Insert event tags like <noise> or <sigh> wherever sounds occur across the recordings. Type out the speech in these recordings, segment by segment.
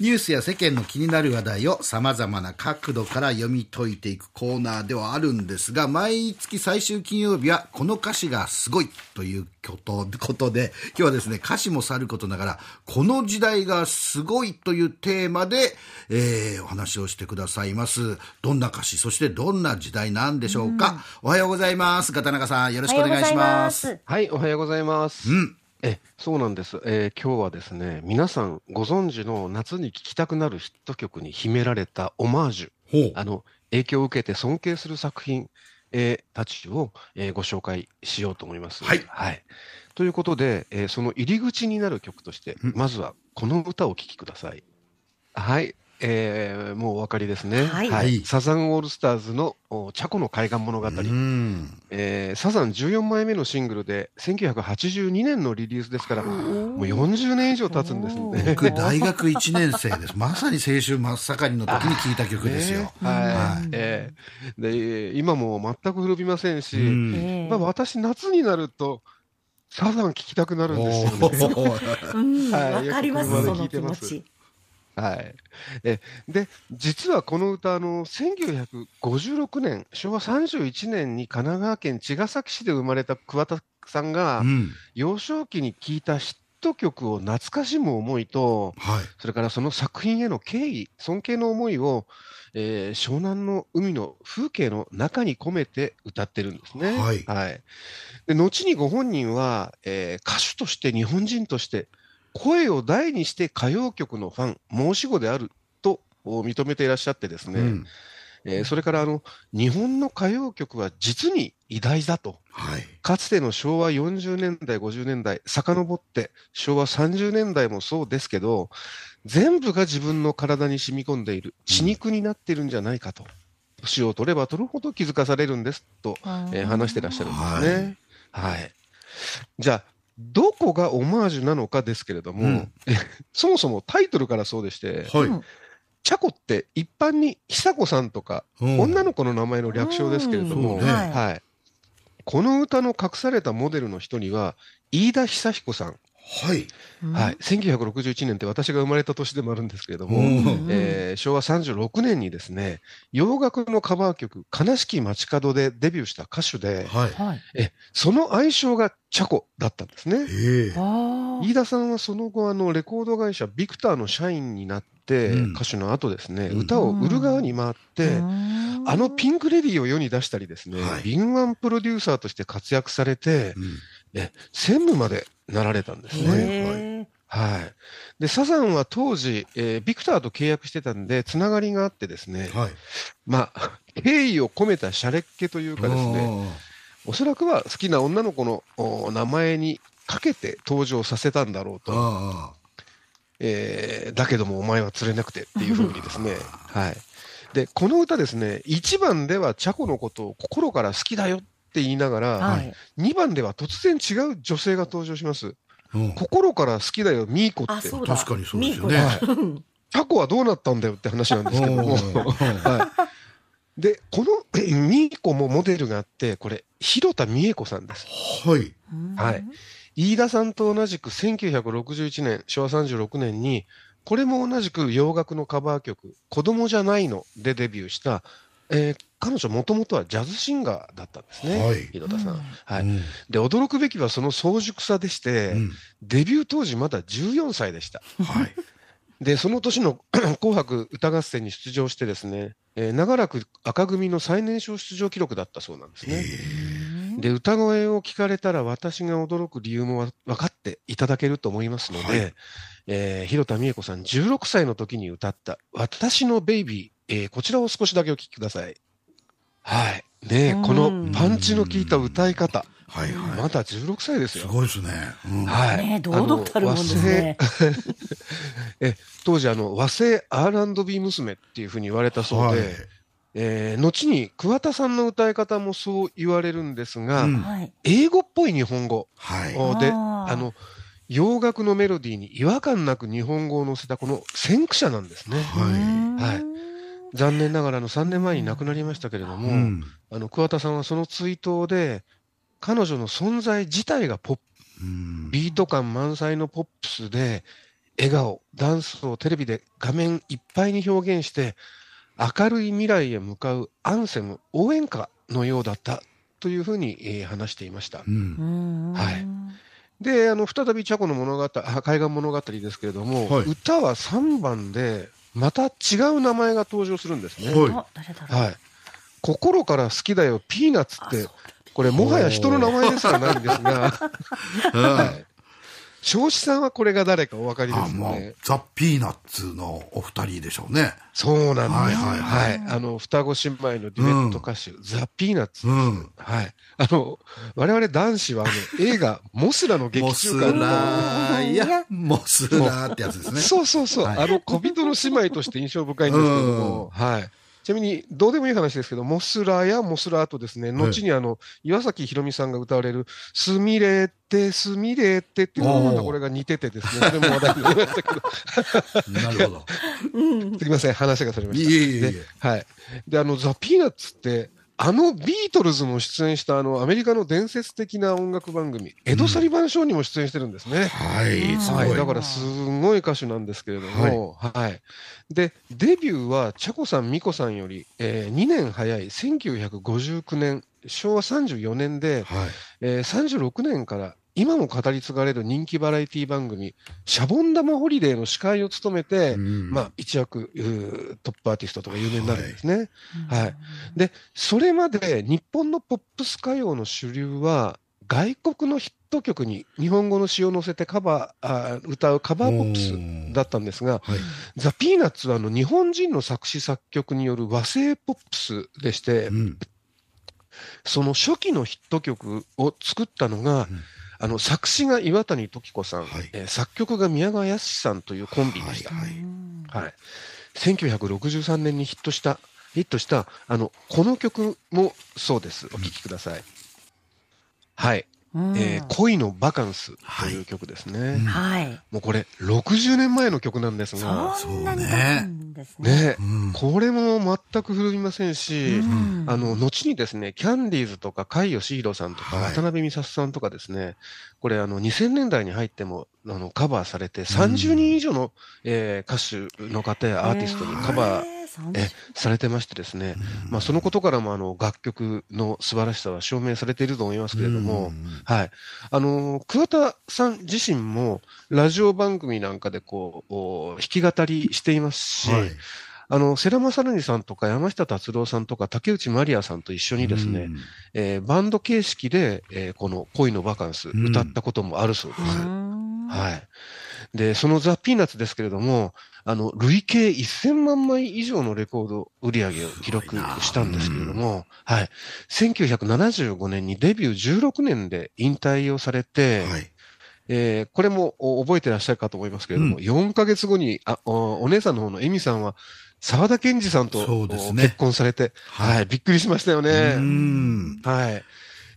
ニュースや世間の気になる話題を様々な角度から読み解いていくコーナーではあるんですが、毎月最終金曜日はこの歌詞がすごいということで、今日はですね、歌詞もさることながら、この時代がすごいというテーマで、えー、お話をしてくださいます。どんな歌詞、そしてどんな時代なんでしょうか？うん、おはようございます。片中さん、よろしくお願いします。はい、おはようございます。うん。え、そうなんです。えー、今日はですね、皆さんご存知の夏に聴きたくなるヒット曲に秘められたオマージュ、あの、影響を受けて尊敬する作品、えー、たちを、えー、ご紹介しようと思います。はい。はい。ということで、えー、その入り口になる曲として、まずはこの歌をお聴きください。はい。えー、もうお分かりですね。はい。はい、サザンオールスターズのチャコの海岸物語。えー、サザン14枚目のシングルで、1982年のリリースですから、もう40年以上経つんですね。僕、大学1年生です。まさに青春真っ盛りの時に聴いた曲ですよ。はい。はい、えー、で、今も全く古びませんし、まあ、私、夏になると、サザン聴きたくなるんですよね。わ、かります、その気持ち。はい。え、で、実はこの歌、あの、1956年、昭和31年に神奈川県茅ヶ崎市で生まれた桑田さんが、うん、幼少期に聴いたヒット曲を懐かしむ思いと、はい、それからその作品への敬意、尊敬の思いを、えー、湘南の海の風景の中に込めて歌ってるんですね。はい。はい。で、後にご本人は、えー、歌手として日本人として、声を大にして歌謡曲のファン、申し子であると認めていらっしゃってですね、うん、えー、それからあの日本の歌謡曲は実に偉大だと、はい、かつての昭和40年代、50年代、遡って昭和30年代もそうですけど、全部が自分の体に染み込んでいる、血肉になってるんじゃないかと、年を取れば取るほど気づかされるんですと、えー、話してらっしゃるんですね。はい、はい。じゃあ、どこがオマージュなのかですけれども、うん、<laughs> そもそもタイトルからそうでして、はい、チャコって一般に久子さんとか、うん、女の子の名前の略称ですけれども、ね、はい、この歌の隠されたモデルの人には、飯田久彦さん、はい。はい。1961年って私が生まれた年でもあるんですけれども、えー、昭和36年にですね、洋楽のカバー曲、悲しき街角でデビューした歌手で、はい、えその愛称がチャコだったんですね。飯田さんはその後、あの、レコード会社ビクターの社員になって、うん、歌手の後ですね、歌を売る側に回って、あのピンクレディーを世に出したりですね、はい、敏腕プロデューサーとして活躍されて、うんえ専務までなられたんですね。はい。で、サザンは当時、えー、ビクターと契約してたんで、つながりがあってですね、はい、まあ、敬意を込めたシャレっ気というかですね、おそらくは好きな女の子の名前にかけて登場させたんだろうと。えー、だけどもお前は釣れなくてっていうふうにですね、はい。で、この歌ですね、1番ではチャコのことを心から好きだよって言いながら、はい、2番では突然違う女性が登場します。うん、心から好きだよ、ミーコって。確かにそうですよね。<laughs> タコはどうなったんだよって話なんですけども。はい、で、このミーコもモデルがあって、これ、広田美恵子さんです。はい。はい。飯田さんと同じく1961年、昭和36年に、これも同じく洋楽のカバー曲、子供じゃないのでデビューした、えー、彼女もともとはジャズシンガーだったんですね、はい、井戸田さん。はい、で驚くべきはその早熟さでして、うん、デビュー当時まだ14歳でした。はい、でその年の <clears throat> 紅白歌合戦に出場してですね、えー、長らく赤組の最年少出場記録だったそうなんですね。で歌声を聞かれたら私が驚く理由も分かっていただけると思いますので、はい、えー、広田美恵子さん16歳の時に歌った「私のベイビー」えー、こちらを少しだけお聞きください。はい。ねこのパンチの効いた歌い方。はいはい。まだ16歳ですよ。すごいですね。うん、はい。ね堂々たるもんですね。<laughs> え、当時あの、和製 R&B 娘っていうふうに言われたそうで、はい、えー、後に桑田さんの歌い方もそう言われるんですが、うん、英語っぽい日本語で、はい、あの、洋楽のメロディーに違和感なく日本語を乗せたこの先駆者なんですね。はい。はい。残念ながらの3年前に亡くなりましたけれども、うん、あの桑田さんはその追悼で彼女の存在自体がポップ、ビート感満載のポップスで笑顔、ダンスをテレビで画面いっぱいに表現して、明るい未来へ向かうアンセム、応援歌のようだったというふうに、えー、話していました。うん、はい。で、あの、再びチャコの物語、海岸物語ですけれども、はい、歌は3番で、また違う名前が登場するんですね。はい。はい、心から好きだよ、ピーナッツって、これもはや人の名前ですらないんですが、<laughs> はい。生志さんはこれが誰かお分かりですね。ザ・ピーナッツのお二人でしょうね。そうなんです。はいはいはい。あの、双子姉妹のデュエット歌手、うん、ザ・ピーナッツ、うん、はい。あの、我々男子はあの、<laughs> 映画、モスラの劇中歌モスラー、いや、モスラーってやつですね。そうそうそう。はい、あの、小人の姉妹として印象深いんですけども、はい。ちなみに、どうでもいい話ですけど、モスラやモスラーとですね、後にあの、岩崎宏美さんが歌われる、すみれて、すみれてっていうのがまたこれが似ててですね、それも話題になりましたけど。なるほど。すみません、話がそれました。いえいえいえ。はい。で、あの、ザ・ピーナッツって、あのビートルズも出演したあのアメリカの伝説的な音楽番組、エド・サリバン・ショーにも出演してるんですね。はい、はい、だからすごい歌手なんですけれども、はい、はい、でデビューはチャコさん、ミコさんより、えー、2年早い1959年、昭和34年で、はい。えー、36年から今も語り継がれる人気バラエティ番組、シャボン玉ホリデーの司会を務めて、うん、まあ、一躍トップアーティストとか有名になるんですね。はい。はい、で、それまで日本のポップス歌謡の主流は、外国のヒット曲に日本語の詩を載せてカバーあ歌うカバーポップスだったんですが、はい、ザ・ピーナッツはあの日本人の作詞作曲による和製ポップスでして、うん、その初期のヒット曲を作ったのが、うん。あの作詞が岩谷時子さん、はい、えー、作曲が宮川康さんというコンビでした。はい、はい。はい、1963年にヒットしたヒットしたあのこの曲もそうです。お聴きください。うん、はい。えー、恋のバカンスという曲ですね。はい。もうこれ、60年前の曲なんですが。そうね。ね、うん、これも全く古びませんし、うん、あの、後にですね、キャンディーズとか、甲斐義弘さんとか、渡辺美里さんとかですね、これ、あの、2000年代に入っても、あの、カバーされて、30人以上の、うん、えー、歌手の方やアーティストにカバー、えされてましてですね、まあ、そのことからもあの楽曲の素晴らしさは証明されていると思いますけれども、はい、あの桑田さん自身もラジオ番組なんかでこう弾き語りしていますし、はい。あの、世良正則さんとか山下達郎さんとか竹内まりやさんと一緒にですね、うん、えー、バンド形式で、えー、この恋のバカンス歌ったこともあるそうです。うん、はい。で、そのザ・ピーナッツですけれども、あの、累計1000万枚以上のレコード売り上げを記録したんですけれども、はい。1975年にデビュー16年で引退をされて、はい、えー、これも覚えてらっしゃるかと思いますけれども、うん、4ヶ月後にあお、お姉さんの方のエミさんは、沢田研二さんと、ね、結婚されて、はい、びっくりしましたよね。はい。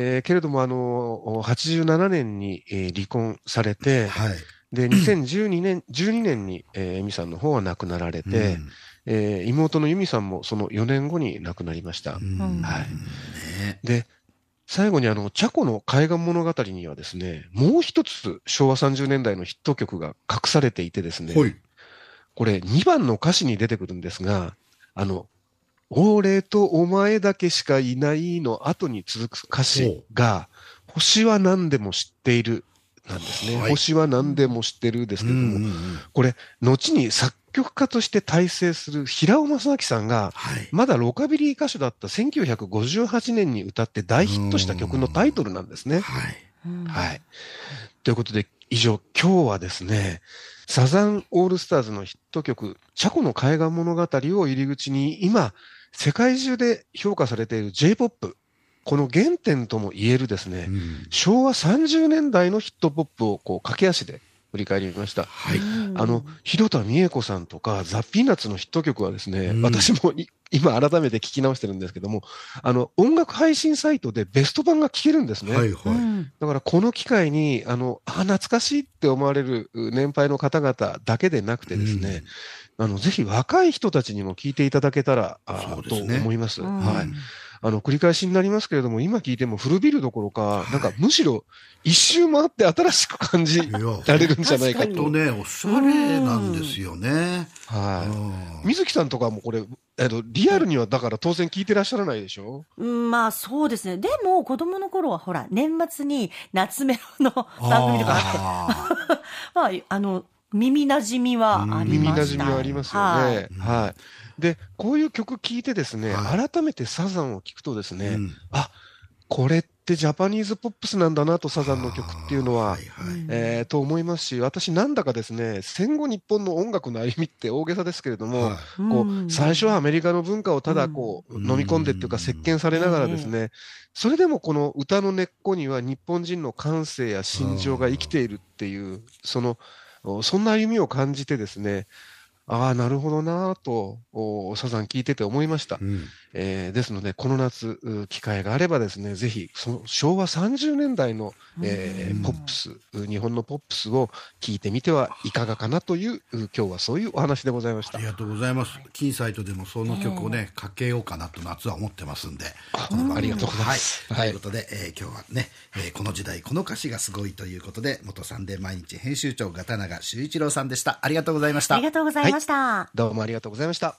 えー、けれども、あの、87年に、えー、離婚されて、はい、で、2012年、12年に、えー、エミさんの方は亡くなられて、うん、えー、妹の由美さんもその4年後に亡くなりました。はい。で、最後にあの、チャコの海岸物語にはですね、もう一つ昭和30年代のヒット曲が隠されていてですね、これ2番の歌詞に出てくるんですが、あの、俺とお前だけしかいないの後に続く歌詞が、星は何でも知っているなんですね。はい、星は何でも知ってるですけども、うんうんうん、これ、後に作曲家として大成する平尾正明さんが、はい、まだロカビリー歌手だった1958年に歌って大ヒットした曲のタイトルなんですね。はい。はい。ということで、以上、今日はですね、サザンオールスターズのヒット曲、チャコの海岸物語を入り口に、今、世界中で評価されている J-POP、この原点とも言えるですね、うん、昭和30年代のヒットポップをこう駆け足で振り返りました。はい。あの、広田美恵子さんとか、ザ・ピーナッツのヒット曲はですね、うん、私も <laughs> 今改めて聞き直してるんですけども、あの、音楽配信サイトでベスト版が聴けるんですね。はいはい。だからこの機会に、あの、あ、懐かしいって思われる年配の方々だけでなくてですね、うん、あの、ぜひ若い人たちにも聞いていただけたら、あ、ね、と思います。はい。あの、繰り返しになりますけれども、今聞いても古びるどころか、なんかむしろ一周回って新しく感じられるんじゃないかと。とね、おしゃれなんですよね。はい。水木さんとかもこれ、えっと、リアルにはだから当然聞いてらっしゃらないでしょ？うん、まあそうですね。でも子供の頃はほら、年末に夏メロの番組とかあって、<laughs> まあ、あの、耳なじみはあります耳みはありますよね。はい。はい、で、こういう曲聴いてですね、はい、改めてサザンを聴くとですね、うん、あ、これってジャパニーズポップスなんだなと、サザンの曲っていうのは、はいはい、えー、と思いますし、私なんだかですね、戦後日本の音楽の歩みって大げさですけれども、はい、こう、最初はアメリカの文化をただこう、飲み込んでっていうか、席巻されながらですね、それでもこの歌の根っこには日本人の感性や心情が生きているっていう、その、そんな歩みを感じてですね、ああ、なるほどなと、サザン聞いてて思いました。うん、えー、ですので、この夏、機会があればですね、ぜひ、その昭和30年代の、えー、ポップス、日本のポップスを聞いてみてはいかがかなという、今日はそういうお話でございました。ありがとうございます。キーサイトでもその曲をね、かけようかなと夏は思ってますんで。あありがとうございます。はい。ということで、えー、今日はね、えー、この時代、この歌詞がすごいということで、元サンデー毎日編集長、片永修一郎さんでした。ありがとうございました。ありがとうございました。はい、どうもありがとうございました。